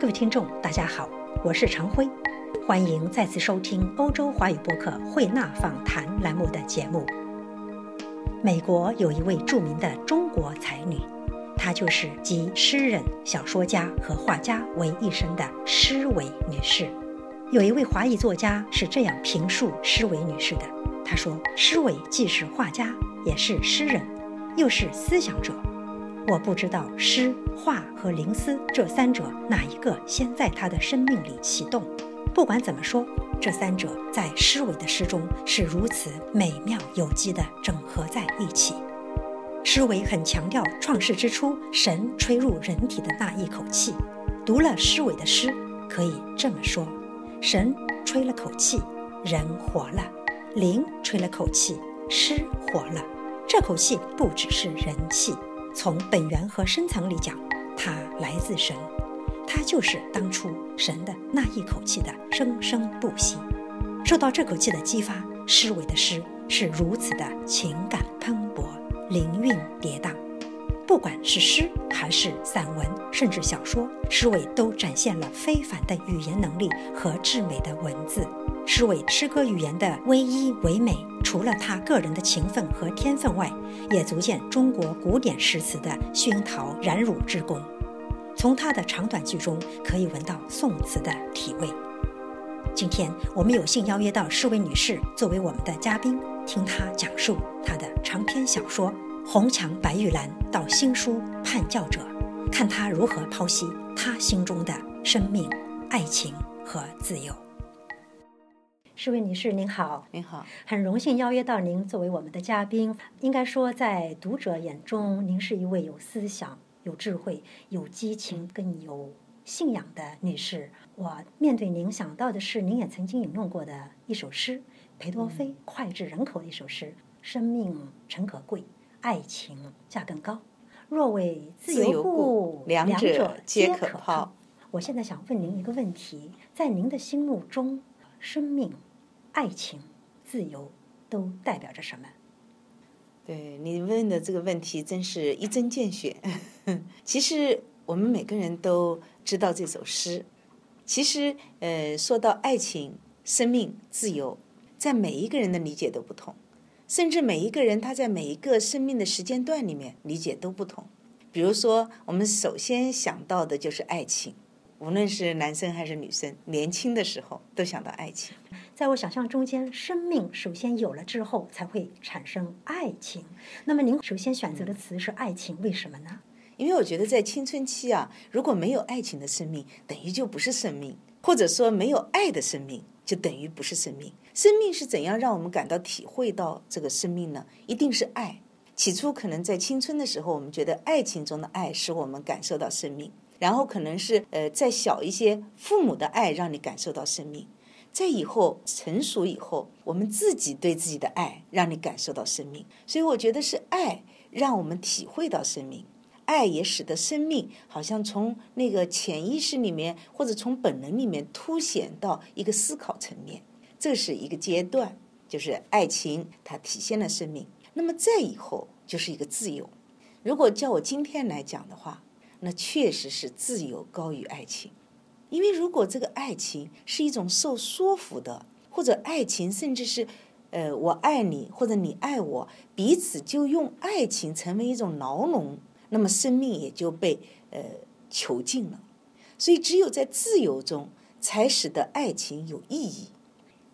各位听众，大家好，我是常辉，欢迎再次收听欧洲华语播客慧纳访谈栏目的节目。美国有一位著名的中国才女，她就是集诗人、小说家和画家为一身的施伟女士。有一位华裔作家是这样评述施伟女士的：他说，施伟既是画家，也是诗人，又是思想者。我不知道诗、画和灵思这三者哪一个先在他的生命里启动。不管怎么说，这三者在诗伟的诗中是如此美妙有机地整合在一起。诗伟很强调创世之初神吹入人体的那一口气。读了诗伟的诗，可以这么说：神吹了口气，人活了；灵吹了口气，诗活了。这口气不只是人气。从本源和深层里讲，它来自神，它就是当初神的那一口气的生生不息。受到这口气的激发，诗伟的诗是如此的情感喷薄、灵韵跌宕。不管是诗还是散文，甚至小说，诗伟都展现了非凡的语言能力和至美的文字。诗伟诗歌语言的唯一唯美，除了他个人的勤奋和天分外，也足见中国古典诗词的熏陶染乳之功。从他的长短句中，可以闻到宋词的体味。今天我们有幸邀约到诗伟女士作为我们的嘉宾，听她讲述她的长篇小说《红墙白玉兰》到新书《叛教者》，看她如何剖析她心中的生命、爱情和自由。施伟女士，您好，您好，很荣幸邀约到您作为我们的嘉宾。应该说，在读者眼中，您是一位有思想、有智慧、有激情、更有信仰的女士。我面对您想到的是，您也曾经引用过的一首诗，裴多菲脍炙人口的一首诗：“生命诚可贵，爱情价更高。若为自由故，两者皆可抛。”我现在想问您一个问题：在您的心目中，生命？爱情、自由都代表着什么？对你问的这个问题，真是一针见血。其实我们每个人都知道这首诗。其实，呃，说到爱情、生命、自由，在每一个人的理解都不同，甚至每一个人他在每一个生命的时间段里面理解都不同。比如说，我们首先想到的就是爱情。无论是男生还是女生，年轻的时候都想到爱情。在我想象中间，生命首先有了之后，才会产生爱情。那么您首先选择的词是爱情，为什么呢？因为我觉得在青春期啊，如果没有爱情的生命，等于就不是生命；或者说没有爱的生命，就等于不是生命。生命是怎样让我们感到体会到这个生命呢？一定是爱。起初可能在青春的时候，我们觉得爱情中的爱使我们感受到生命。然后可能是呃再小一些，父母的爱让你感受到生命；在以后成熟以后，我们自己对自己的爱让你感受到生命。所以我觉得是爱让我们体会到生命，爱也使得生命好像从那个潜意识里面或者从本能里面凸显到一个思考层面。这是一个阶段，就是爱情它体现了生命。那么再以后就是一个自由。如果叫我今天来讲的话。那确实是自由高于爱情，因为如果这个爱情是一种受说服的，或者爱情甚至是，呃，我爱你或者你爱我，彼此就用爱情成为一种牢笼，那么生命也就被呃囚禁了。所以，只有在自由中，才使得爱情有意义。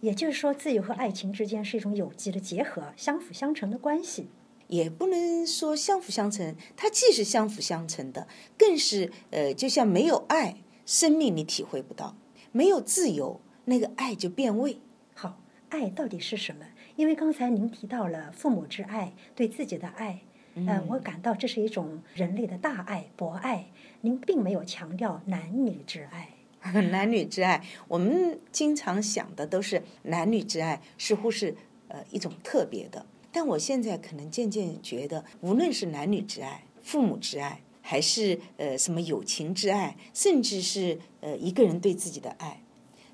也就是说，自由和爱情之间是一种有机的结合，相辅相成的关系。也不能说相辅相成，它既是相辅相成的，更是呃，就像没有爱，生命你体会不到；没有自由，那个爱就变味。好，爱到底是什么？因为刚才您提到了父母之爱，对自己的爱，嗯，我感到这是一种人类的大爱、博爱。您并没有强调男女之爱。男女之爱，我们经常想的都是男女之爱，似乎是呃一种特别的。但我现在可能渐渐觉得，无论是男女之爱、父母之爱，还是呃什么友情之爱，甚至是呃一个人对自己的爱，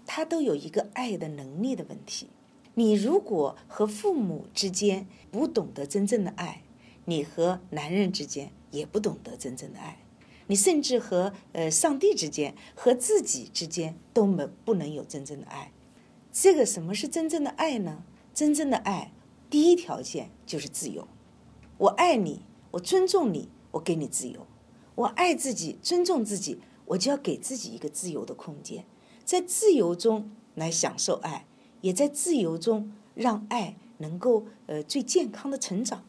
他都有一个爱的能力的问题。你如果和父母之间不懂得真正的爱，你和男人之间也不懂得真正的爱。你甚至和呃上帝之间、和自己之间都没不能有真正的爱。这个什么是真正的爱呢？真正的爱，第一条件就是自由。我爱你，我尊重你，我给你自由。我爱自己，尊重自己，我就要给自己一个自由的空间，在自由中来享受爱，也在自由中让爱能够呃最健康的成长。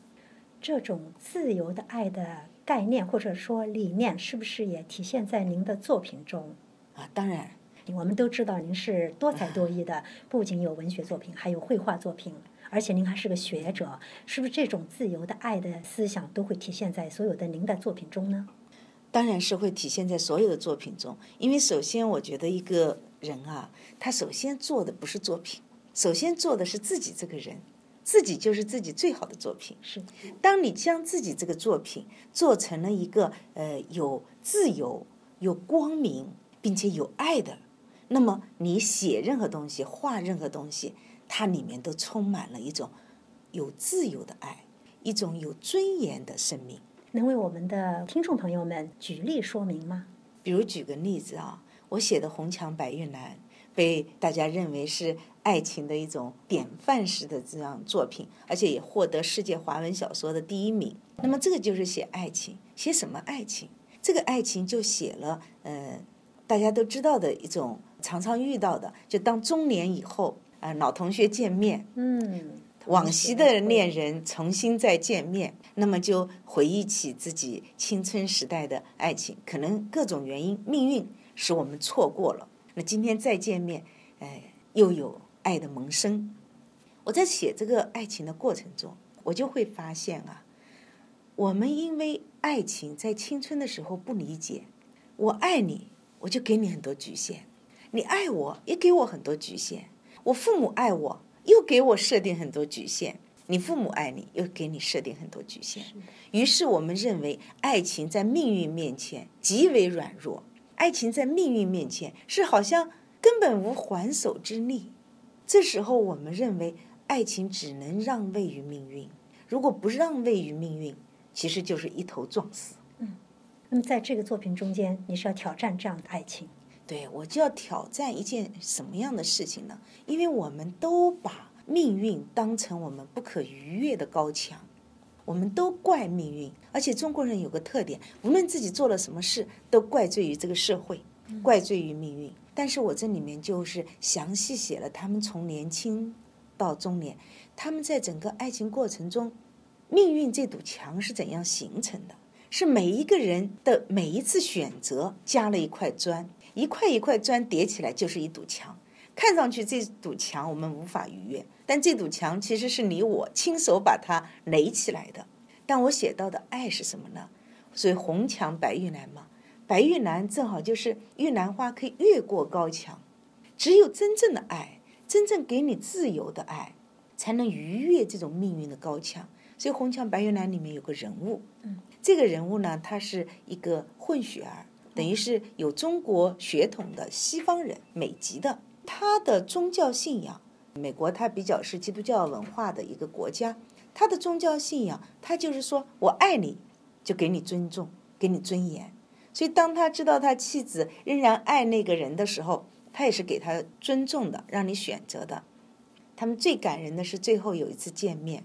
这种自由的爱的概念或者说理念，是不是也体现在您的作品中？啊，当然，我们都知道您是多才多艺的，不仅有文学作品，还有绘画作品，而且您还是个学者，是不是这种自由的爱的思想都会体现在所有的您的作品中呢？当然是会体现在所有的作品中，因为首先我觉得一个人啊，他首先做的不是作品，首先做的是自己这个人。自己就是自己最好的作品。是，当你将自己这个作品做成了一个呃有自由、有光明，并且有爱的，那么你写任何东西、画任何东西，它里面都充满了一种有自由的爱，一种有尊严的生命。能为我们的听众朋友们举例说明吗？比如举个例子啊，我写的《红墙白玉兰》。被大家认为是爱情的一种典范式的这样作品，而且也获得世界华文小说的第一名。那么这个就是写爱情，写什么爱情？这个爱情就写了，呃，大家都知道的一种常常遇到的，就当中年以后啊，老同学见面，嗯，往昔的恋人重新再见面，那么就回忆起自己青春时代的爱情，可能各种原因，命运使我们错过了。那今天再见面，哎，又有爱的萌生。我在写这个爱情的过程中，我就会发现啊，我们因为爱情在青春的时候不理解，我爱你，我就给你很多局限；你爱我，也给我很多局限。我父母爱我，又给我设定很多局限；你父母爱你，又给你设定很多局限。于是我们认为，爱情在命运面前极为软弱。爱情在命运面前是好像根本无还手之力，这时候我们认为爱情只能让位于命运。如果不让位于命运，其实就是一头撞死。嗯，那么在这个作品中间，你是要挑战这样的爱情？对，我就要挑战一件什么样的事情呢？因为我们都把命运当成我们不可逾越的高墙。我们都怪命运，而且中国人有个特点，无论自己做了什么事，都怪罪于这个社会，怪罪于命运。但是我这里面就是详细写了他们从年轻到中年，他们在整个爱情过程中，命运这堵墙是怎样形成的？是每一个人的每一次选择加了一块砖，一块一块砖叠起来就是一堵墙。看上去这堵墙我们无法逾越，但这堵墙其实是你我亲手把它垒起来的。但我写到的爱是什么呢？所以红墙白玉兰嘛，白玉兰正好就是玉兰花可以越过高墙。只有真正的爱，真正给你自由的爱，才能逾越这种命运的高墙。所以红墙白玉兰里面有个人物，嗯，这个人物呢，他是一个混血儿，等于是有中国血统的西方人，美籍的。他的宗教信仰，美国他比较是基督教文化的一个国家，他的宗教信仰，他就是说我爱你，就给你尊重，给你尊严。所以当他知道他妻子仍然爱那个人的时候，他也是给他尊重的，让你选择的。他们最感人的是最后有一次见面，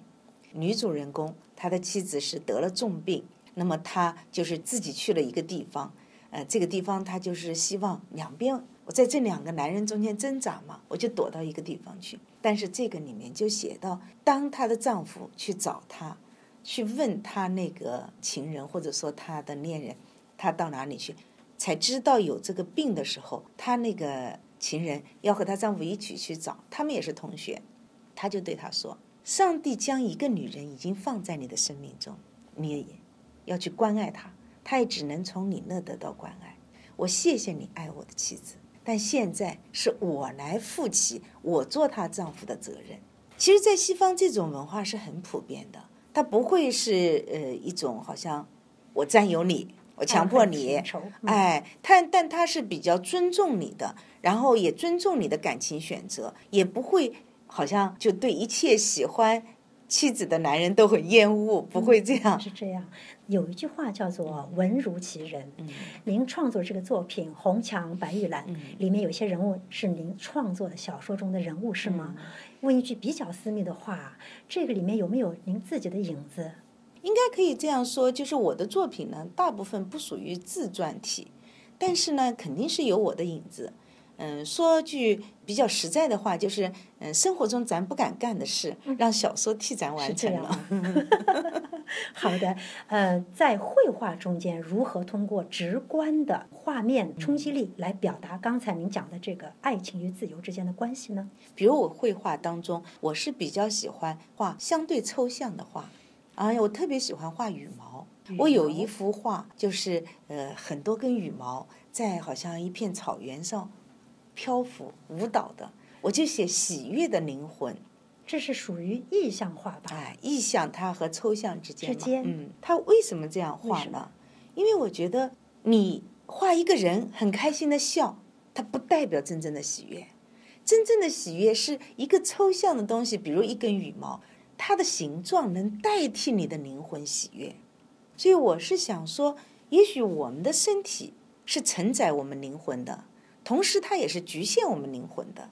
女主人公他的妻子是得了重病，那么他就是自己去了一个地方，呃，这个地方他就是希望两边。我在这两个男人中间挣扎嘛，我就躲到一个地方去。但是这个里面就写到，当她的丈夫去找她，去问她那个情人或者说她的恋人，她到哪里去，才知道有这个病的时候，她那个情人要和她丈夫一起去找，他们也是同学，她就对他说：“上帝将一个女人已经放在你的生命中，你也要去关爱她，她也只能从你那得到关爱。我谢谢你爱我的妻子。”但现在是我来负起我做她丈夫的责任。其实，在西方这种文化是很普遍的，它不会是呃一种好像我占有你，我强迫你，哎，但但他是比较尊重你的，然后也尊重你的感情选择，也不会好像就对一切喜欢妻子的男人都很厌恶，不会这样。是这样，有一句话叫做“文如其人”。嗯您创作这个作品《红墙白玉兰》嗯里面有些人物是您创作的小说中的人物，是吗？嗯问一句比较私密的话，这个里面有没有您自己的影子？应该可以这样说，就是我的作品呢，大部分不属于自传体，但是呢，肯定是有我的影子。嗯，说句比较实在的话，就是嗯，生活中咱不敢干的事，让小说替咱完成了。啊。好的，呃，在绘画中间，如何通过直观的画面冲击力来表达刚才您讲的这个爱情与自由之间的关系呢？比如我绘画当中，我是比较喜欢画相对抽象的画，啊，我特别喜欢画羽毛。我有一幅画，就是呃很多根羽毛在好像一片草原上漂浮舞蹈的，我就写喜悦的灵魂。这是属于意象化吧？哎，意象它和抽象之间嘛，之间嗯，他为什么这样画呢？因为我觉得你画一个人很开心的笑，它不代表真正的喜悦。真正的喜悦是一个抽象的东西，比如一根羽毛，它的形状能代替你的灵魂喜悦。所以我是想说，也许我们的身体是承载我们灵魂的，同时它也是局限我们灵魂的。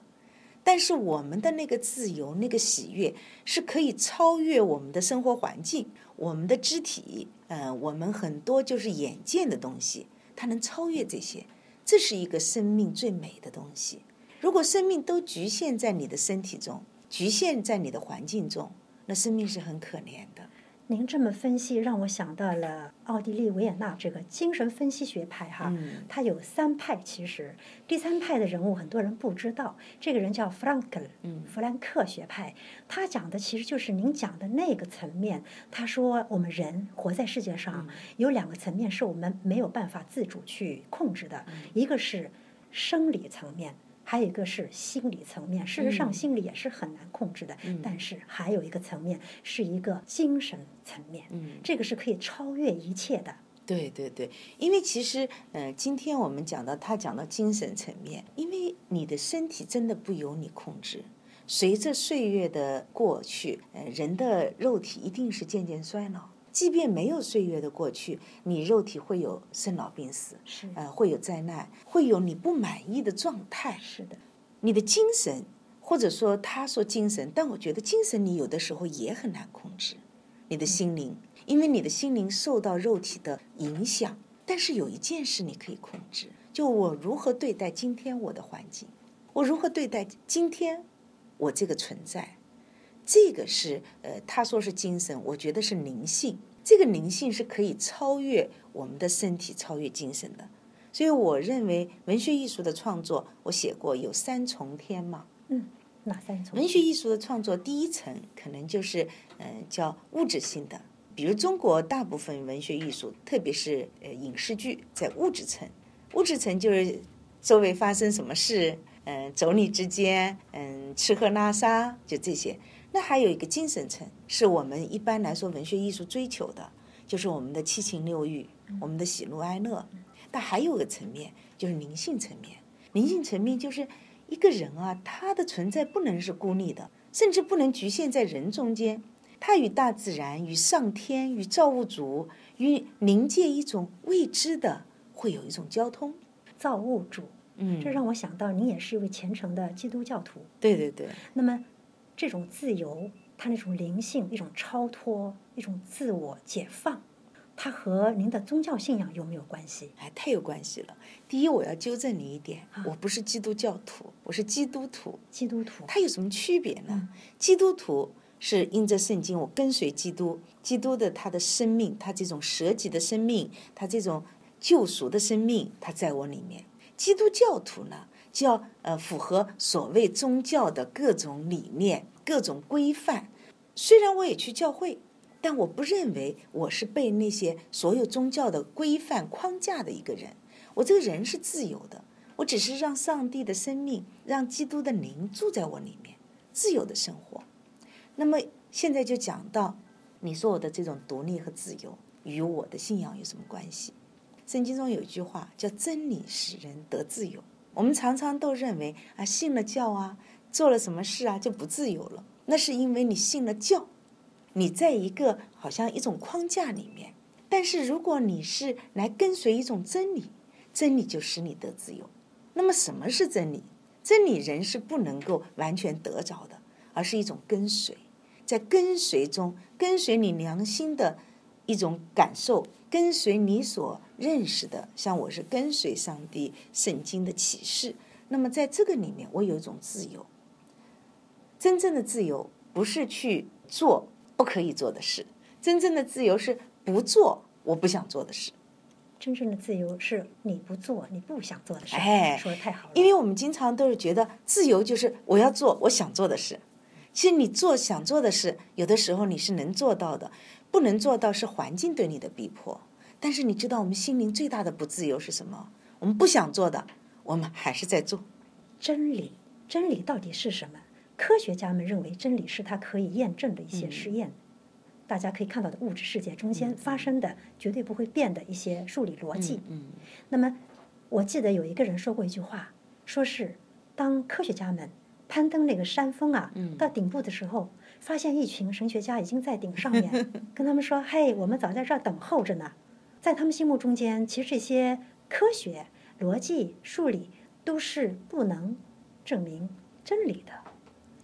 但是我们的那个自由、那个喜悦，是可以超越我们的生活环境、我们的肢体，呃，我们很多就是眼见的东西，它能超越这些，这是一个生命最美的东西。如果生命都局限在你的身体中，局限在你的环境中，那生命是很可怜的。您这么分析，让我想到了奥地利维也纳这个精神分析学派哈，嗯它有三派。其实第三派的人物很多人不知道，这个人叫弗兰克，嗯弗兰克学派，他讲的其实就是您讲的那个层面。他说我们人活在世界上有两个层面是我们没有办法自主去控制的，一个是生理层面。还有一个是心理层面，事实上嗯心理也是很难控制的，嗯但是还有一个层面是一个精神层面，嗯这个是可以超越一切的。对对对，因为其实，呃，今天我们讲到他讲到精神层面，因为你的身体真的不由你控制，随着岁月的过去，呃，人的肉体一定是渐渐衰老。即便没有岁月的过去，你肉体会有生老病死，是呃，会有灾难，会有你不满意的状态。是的，你的精神，或者说他说精神，但我觉得精神你有的时候也很难控制，你的心灵，因为你的心灵受到肉体的影响。但是有一件事你可以控制，就我如何对待今天我的环境，我如何对待今天我这个存在，这个是呃，他说是精神，我觉得是灵性。这个灵性是可以超越我们的身体，超越精神的。所以我认为文学艺术的创作，我写过有三重天嘛。嗯，哪三重？文学艺术的创作，第一层可能就是嗯、呃叫物质性的，比如中国大部分文学艺术，特别是呃影视剧，在物质层。物质层就是周围发生什么事，嗯、妯娌之间，嗯、吃喝拉撒，就这些。那还有一个精神层，是我们一般来说文学艺术追求的，就是我们的七情六欲，我们的喜怒哀乐。但还有个层面，就是灵性层面。灵性层面就是一个人啊，他的存在不能是孤立的，甚至不能局限在人中间。他与大自然、与上天、与造物主、与灵界一种未知的，会有一种交通。造物主，嗯这让我想到您也是一位虔诚的基督教徒。对对对，那么，这种自由，它那种灵性、一种超脱、一种自我解放，它和您的宗教信仰有没有关系？哎，太有关系了。第一，我要纠正你一点啊，我不是基督教徒，我是基督徒。基督徒，它有什么区别呢？基督徒是因着圣经，我跟随基督，基督的他的生命，他这种舍己的生命，他这种救赎的生命，他在我里面。基督教徒呢，就要呃符合所谓宗教的各种理念、各种规范。虽然我也去教会，但我不认为我是被那些所有宗教的规范框架的一个人。我这个人是自由的，我只是让上帝的生命，让基督的灵住在我里面，自由的生活。那么现在就讲到，你说我的这种独立和自由与我的信仰有什么关系？圣经中有一句话叫“真理使人得自由”。我们常常都认为啊，信了教啊，做了什么事啊就不自由了。那是因为你信了教，你在一个好像一种框架里面。但是如果你是来跟随一种真理，真理就使你得自由。那么什么是真理？真理人是不能够完全得着的，而是一种跟随，在跟随中跟随你良心的一种感受，跟随你所认识的。像我是跟随上帝圣经的启示。那么在这个里面，我有一种自由。真正的自由不是去做不可以做的事，真正的自由是不做我不想做的事。真正的自由是你不做你不想做的事。哎，说的太好了。因为我们经常都是觉得自由就是我要做我想做的事。其实你做想做的事，有的时候你是能做到的，不能做到是环境对你的逼迫。但是你知道，我们心灵最大的不自由是什么？我们不想做的。我们还是在做真理。真理到底是什么？科学家们认为真理是它可以验证的一些实验。大家可以看到的物质世界中间发生的绝对不会变的一些数理逻辑。嗯。那么，我记得有一个人说过一句话，说是当科学家们攀登那个山峰啊，到顶部的时候，发现一群神学家已经在顶上面，跟他们说：“嘿，我们早在这儿等候着呢。”在他们心目中间，其实这些科学。逻辑、数理都是不能证明真理的。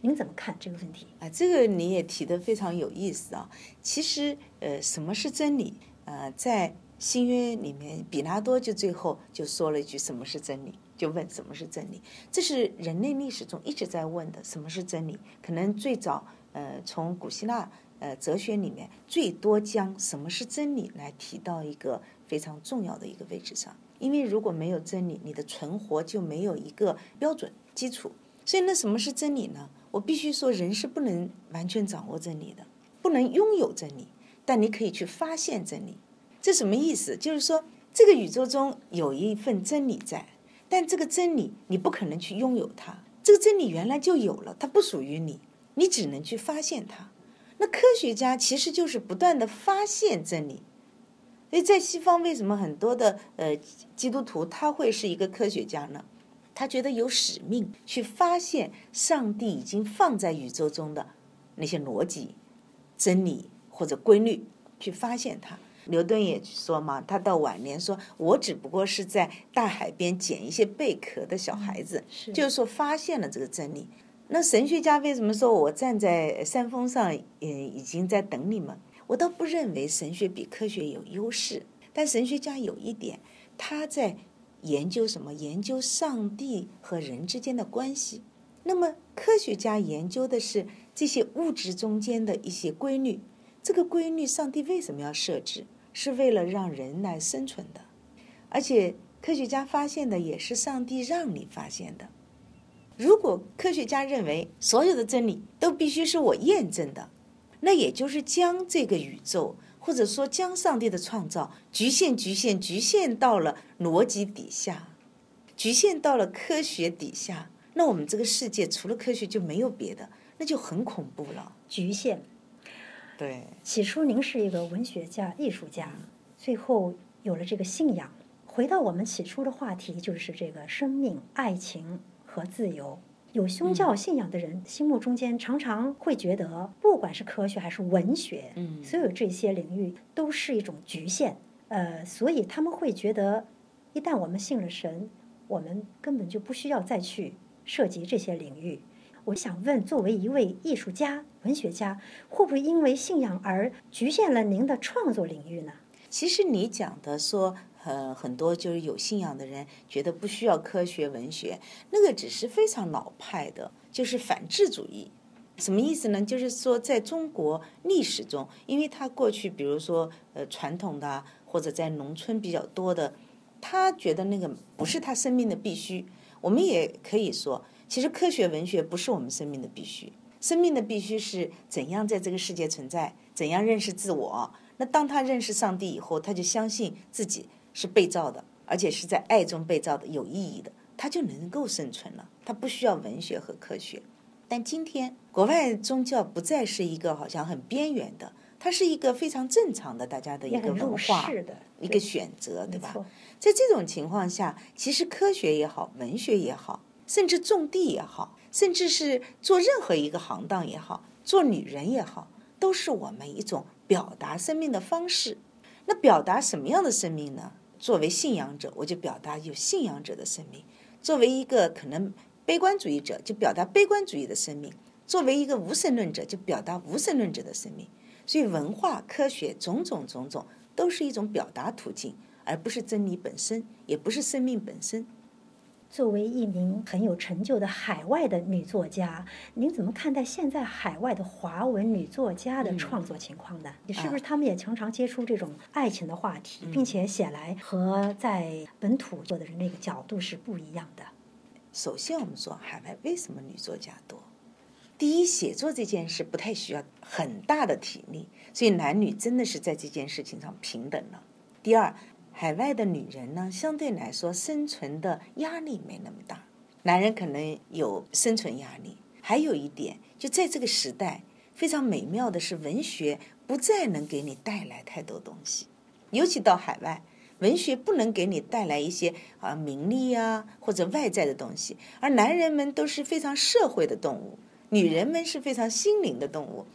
您怎么看这个问题？啊，这个你也提的非常有意思啊。其实，呃，什么是真理？呃，在新约里面，比拉多就最后就说了一句：“什么是真理？”就问什么是真理。这是人类历史中一直在问的：什么是真理？可能最早，呃，从古希腊呃哲学里面，最多将什么是真理来提到一个非常重要的一个位置上。因为如果没有真理，你的存活就没有一个标准基础。所以，那什么是真理呢？我必须说，人是不能完全掌握真理的，不能拥有真理。但你可以去发现真理。这什么意思？就是说，这个宇宙中有一份真理在，但这个真理你不可能去拥有它。这个真理原来就有了，它不属于你，你只能去发现它。那科学家其实就是不断的发现真理。所以在西方，为什么很多的呃基督徒他会是一个科学家呢？他觉得有使命去发现上帝已经放在宇宙中的那些逻辑、真理或者规律，去发现它。牛顿也说嘛，他到晚年说：“我只不过是在大海边捡一些贝壳的小孩子，就是说发现了这个真理。”那神学家为什么说我站在山峰上，嗯，已经在等你们？我倒不认为神学比科学有优势，但神学家有一点，他在研究什么？研究上帝和人之间的关系。那么科学家研究的是这些物质中间的一些规律。这个规律，上帝为什么要设置？是为了让人来生存的。而且科学家发现的也是上帝让你发现的。如果科学家认为所有的真理都必须是我验证的。那也就是将这个宇宙，或者说将上帝的创造局限、局限、局限到了逻辑底下，局限到了科学底下。那我们这个世界除了科学就没有别的，那就很恐怖了。局限。对。起初您是一个文学家、艺术家，最后有了这个信仰。回到我们起初的话题，就是这个生命、爱情和自由。有宗教信仰的人心目中间常常会觉得，不管是科学还是文学，嗯，所有这些领域都是一种局限。呃，所以他们会觉得，一旦我们信了神，我们根本就不需要再去涉及这些领域。我想问，作为一位艺术家、文学家，会不会因为信仰而局限了您的创作领域呢？其实你讲的说。呃，很多就是有信仰的人觉得不需要科学文学，那个只是非常老派的，就是反智主义。什么意思呢？就是说，在中国历史中，因为他过去，比如说呃传统的或者在农村比较多的，他觉得那个不是他生命的必须。我们也可以说，其实科学文学不是我们生命的必须，生命的必须是怎样在这个世界存在，怎样认识自我。那当他认识上帝以后，他就相信自己。是被造的，而且是在爱中被造的，有意义的，它就能够生存了。它不需要文学和科学。但今天国外宗教不再是一个好像很边缘的，它是一个非常正常的大家的一个文化，一个选择，对吧？在这种情况下，其实科学也好，文学也好，甚至种地也好，甚至是做任何一个行当也好，做女人也好，都是我们一种表达生命的方式。那表达什么样的生命呢？作为信仰者，我就表达有信仰者的生命；作为一个可能悲观主义者，就表达悲观主义的生命；作为一个无神论者，就表达无神论者的生命。所以，文化、科学种种种种，都是一种表达途径，而不是真理本身，也不是生命本身。作为一名很有成就的海外的女作家，您怎么看待现在海外的华文女作家的创作情况呢？你是不是他们也常常接触这种爱情的话题，并且写来和在本土做的人那个角度是不一样的？首先，我们说海外为什么女作家多？第一，写作这件事不太需要很大的体力，所以男女真的是在这件事情上平等了。第二。海外的女人呢，相对来说生存的压力没那么大，男人可能有生存压力。还有一点，就在这个时代，非常美妙的是，文学不再能给你带来太多东西，尤其到海外，文学不能给你带来一些啊名利啊或者外在的东西，而男人们都是非常社会的动物，女人们是非常心灵的动物，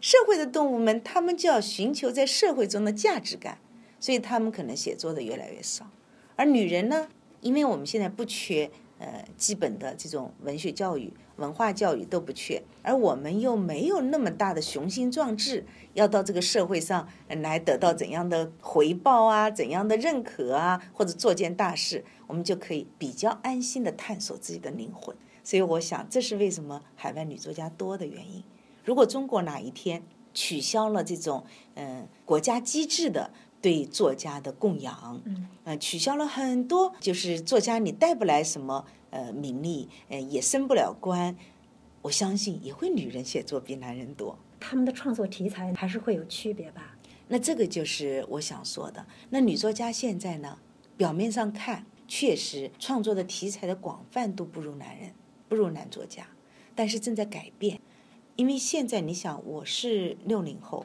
社会的动物们，他们就要寻求在社会中的价值感。所以他们可能写作的越来越少，而女人呢？因为我们现在不缺呃基本的这种文学教育、文化教育都不缺，而我们又没有那么大的雄心壮志，要到这个社会上来得到怎样的回报啊、怎样的认可啊，或者做件大事，我们就可以比较安心的探索自己的灵魂。所以我想，这是为什么海外女作家多的原因。如果中国哪一天取消了这种嗯国家机制的，对作家的供养，嗯，呃，取消了很多，就是作家你带不来什么呃名利，呃，也升不了官，我相信也会女人写作比男人多。他们的创作题材还是会有区别吧？那这个就是我想说的。那女作家现在呢，表面上看确实创作的题材的广泛度不如男人，不如男作家，但是正在改变，因为现在你想，我是六零后。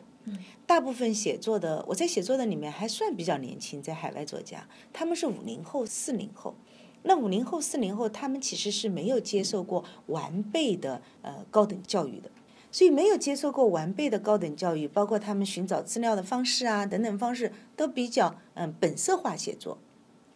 大部分写作的，我在写作的里面还算比较年轻，在海外作家，他们是五零后、四零后。那五零后、四零后，他们其实是没有接受过完备的呃高等教育的，所以没有接受过完备的高等教育，包括他们寻找资料的方式啊等等方式都比较嗯本色化写作，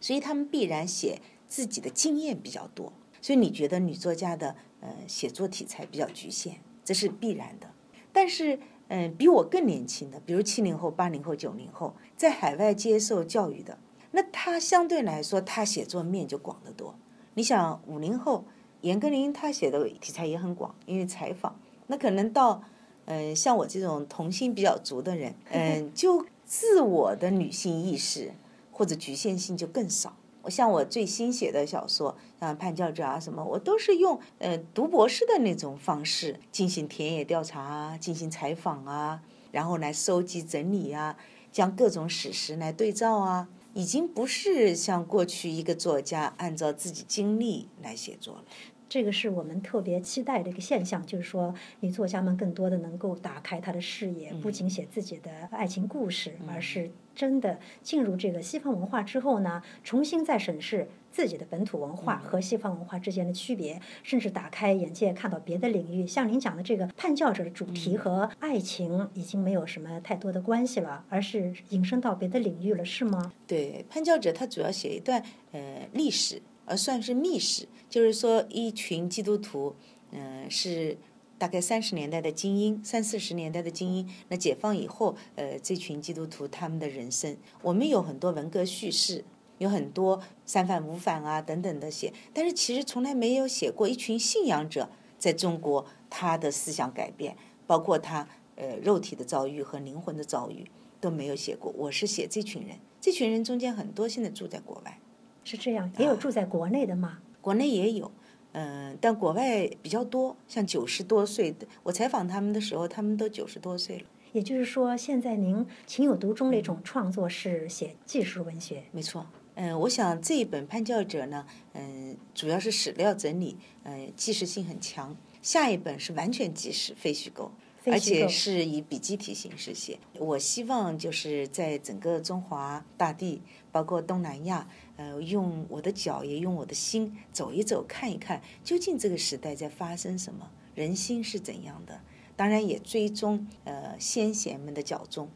所以他们必然写自己的经验比较多。所以你觉得女作家的呃写作题材比较局限，这是必然的，但是。嗯，比我更年轻的，比如七零后、八零后、九零后，在海外接受教育的，那他相对来说，他写作面就广得多。你想，五零后严歌苓，他写的题材也很广，因为采访。那可能到，嗯，像我这种童心比较足的人，嗯，就自我的女性意识或者局限性就更少。我像我最新写的小说，像《叛教者》啊什么，我都是用呃读博士的那种方式进行田野调查啊，进行采访啊，然后来收集整理啊，将各种史实来对照啊，已经不是像过去一个作家按照自己经历来写作了。这个是我们特别期待的一个现象，就是说女作家们更多的能够打开她的视野，不仅写自己的爱情故事，而是真的进入这个西方文化之后呢，重新再审视自己的本土文化和西方文化之间的区别，甚至打开眼界，看到别的领域。像您讲的这个叛教者的主题和爱情已经没有什么太多的关系了，而是引申到别的领域了，是吗？对，叛教者他主要写一段呃历史。而算是秘史，就是说一群基督徒，嗯，是大概三十年代的精英，三四十年代的精英。那解放以后，呃，这群基督徒他们的人生，我们有很多文革叙事，有很多三反五反啊等等的写，但是其实从来没有写过一群信仰者在中国他的思想改变，包括他呃肉体的遭遇和灵魂的遭遇都没有写过。我是写这群人，这群人中间很多现在住在国外。是这样，也有住在国内的吗？国内也有，嗯，但国外比较多。像九十多岁的，我采访他们的时候，他们都九十多岁了。也就是说，现在您情有独钟的一种创作是写纪实文学。没错，嗯，我想这一本《叛教者》呢，嗯，主要是史料整理，嗯，纪实性很强。下一本是完全纪实，非虚构。而且是以笔记体形式写。我希望就是在整个中华大地，包括东南亚，呃，用我的脚也用我的心走一走，看一看，究竟这个时代在发生什么，人心是怎样的，当然也追踪呃先贤们的脚踪，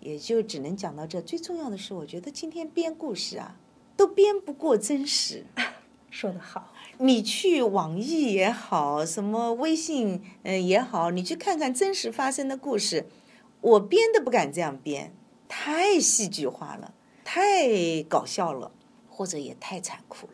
也就只能讲到这。最重要的是，我觉得今天编故事啊，都编不过真实。说得好，你去网易也好，什么微信嗯也好，你去看看真实发生的故事，我编都不敢这样编，太戏剧化了，太搞笑了，或者也太残酷了。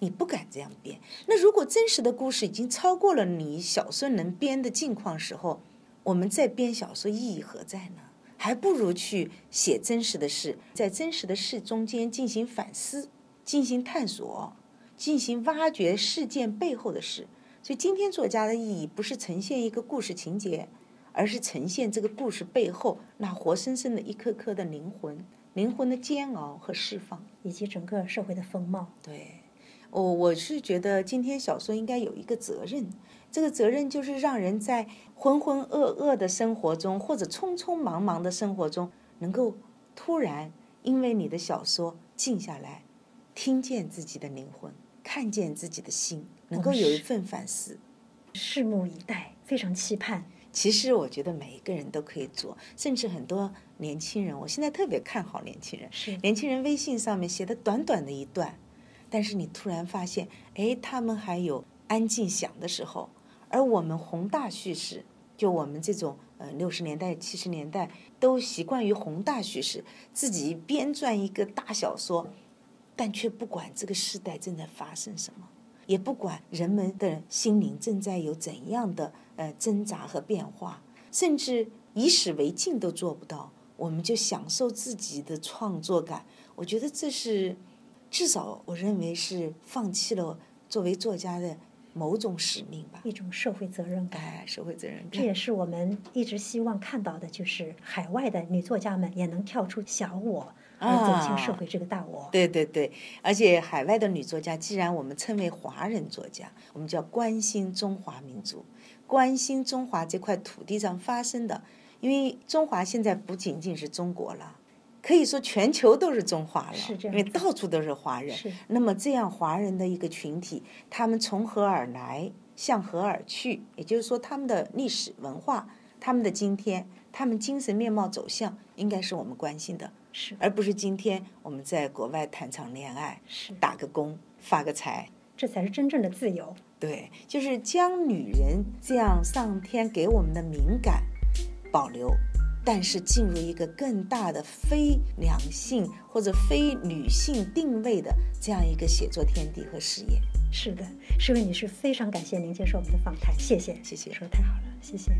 你不敢这样编。那如果真实的故事已经超过了你小说能编的境况时候，我们再编小说意义何在呢？还不如去写真实的事，在真实的事中间进行反思、进行探索、进行挖掘事件背后的事。所以，今天作家的意义不是呈现一个故事情节，而是呈现这个故事背后那活生生的一颗颗的灵魂、灵魂的煎熬和释放，以及整个社会的风貌。对。我我是觉得今天小说应该有一个责任，这个责任就是让人在浑浑噩噩的生活中，或者匆匆忙忙的生活中，能够突然因为你的小说静下来，听见自己的灵魂，看见自己的心，能够有一份反思。拭目以待，非常期盼。其实我觉得每一个人都可以做，甚至很多年轻人，我现在特别看好年轻人。是年轻人微信上面写的短短的一段。但是你突然发现，哎，他们还有安静想的时候，而我们宏大叙事，就我们这种呃六十年代、七十年代都习惯于宏大叙事，自己编撰一个大小说，但却不管这个时代正在发生什么，也不管人们的心灵正在有怎样的呃挣扎和变化，甚至以史为镜都做不到，我们就享受自己的创作感。我觉得这是。至少，我认为是放弃了作为作家的某种使命吧，一种社会责任感。哎，社会责任感，这也是我们一直希望看到的，就是海外的女作家们也能跳出小我，而走进社会这个大我。对对对，而且海外的女作家，既然我们称为华人作家，我们就要关心中华民族，关心中华这块土地上发生的，因为中华现在不仅仅是中国了。可以说全球都是中华了，因为到处都是华人。那么这样华人的一个群体，他们从何而来，向何而去？也就是说，他们的历史文化，他们的今天，他们精神面貌走向，应该是我们关心的，是而不是今天我们在国外谈场恋爱，是打个工发个财，这才是真正的自由。对，就是将女人这样上天给我们的敏感保留。但是进入一个更大的非两性或者非女性定位的这样一个写作天地和事业。是的，诗薇女士非常感谢您接受我们的访谈，谢谢，谢谢，说的太好了，谢谢。